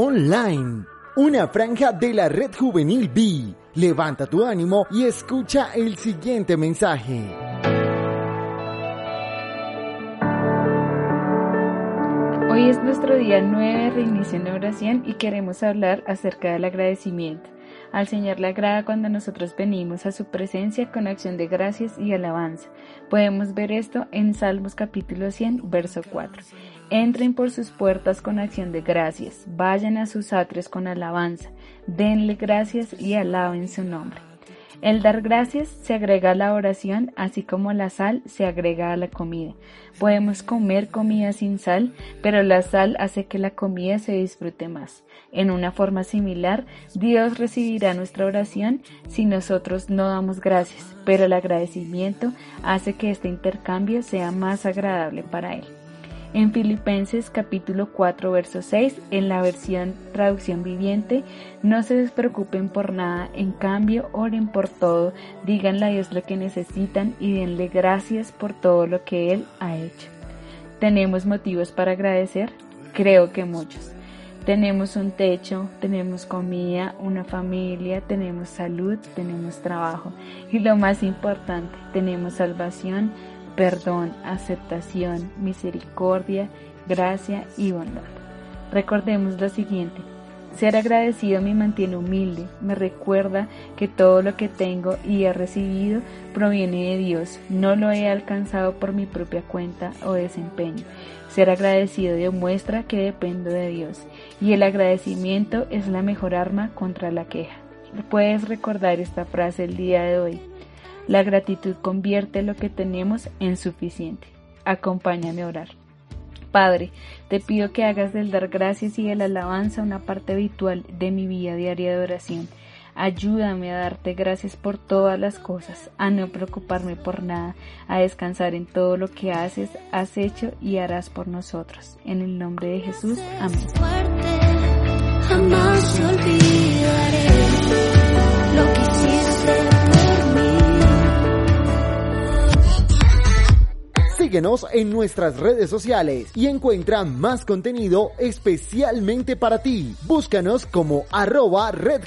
Online, una franja de la red juvenil B. Levanta tu ánimo y escucha el siguiente mensaje. Hoy es nuestro día 9 de reinicio en oración y queremos hablar acerca del agradecimiento. Al Señor le agrada cuando nosotros venimos a su presencia con acción de gracias y alabanza. Podemos ver esto en Salmos capítulo 100, verso 4. Entren por sus puertas con acción de gracias, vayan a sus atrios con alabanza, denle gracias y alaben su nombre. El dar gracias se agrega a la oración, así como la sal se agrega a la comida. Podemos comer comida sin sal, pero la sal hace que la comida se disfrute más. En una forma similar, Dios recibirá nuestra oración si nosotros no damos gracias, pero el agradecimiento hace que este intercambio sea más agradable para Él en Filipenses capítulo 4 verso 6 en la versión traducción viviente, no se despreocupen por nada, en cambio oren por todo, díganle a Dios lo que necesitan y denle gracias por todo lo que Él ha hecho. ¿Tenemos motivos para agradecer? Creo que muchos. Tenemos un techo, tenemos comida, una familia, tenemos salud, tenemos trabajo y lo más importante, tenemos salvación, perdón, aceptación, misericordia, gracia y bondad. Recordemos lo siguiente. Ser agradecido me mantiene humilde, me recuerda que todo lo que tengo y he recibido proviene de Dios, no lo he alcanzado por mi propia cuenta o desempeño. Ser agradecido demuestra que dependo de Dios y el agradecimiento es la mejor arma contra la queja. Puedes recordar esta frase el día de hoy. La gratitud convierte lo que tenemos en suficiente. Acompáñame a orar. Padre, te pido que hagas del dar gracias y de la alabanza una parte habitual de mi vida diaria de oración. Ayúdame a darte gracias por todas las cosas, a no preocuparme por nada, a descansar en todo lo que haces, has hecho y harás por nosotros. En el nombre de Jesús, amén. Síguenos en nuestras redes sociales y encuentra más contenido especialmente para ti. Búscanos como arroba Red.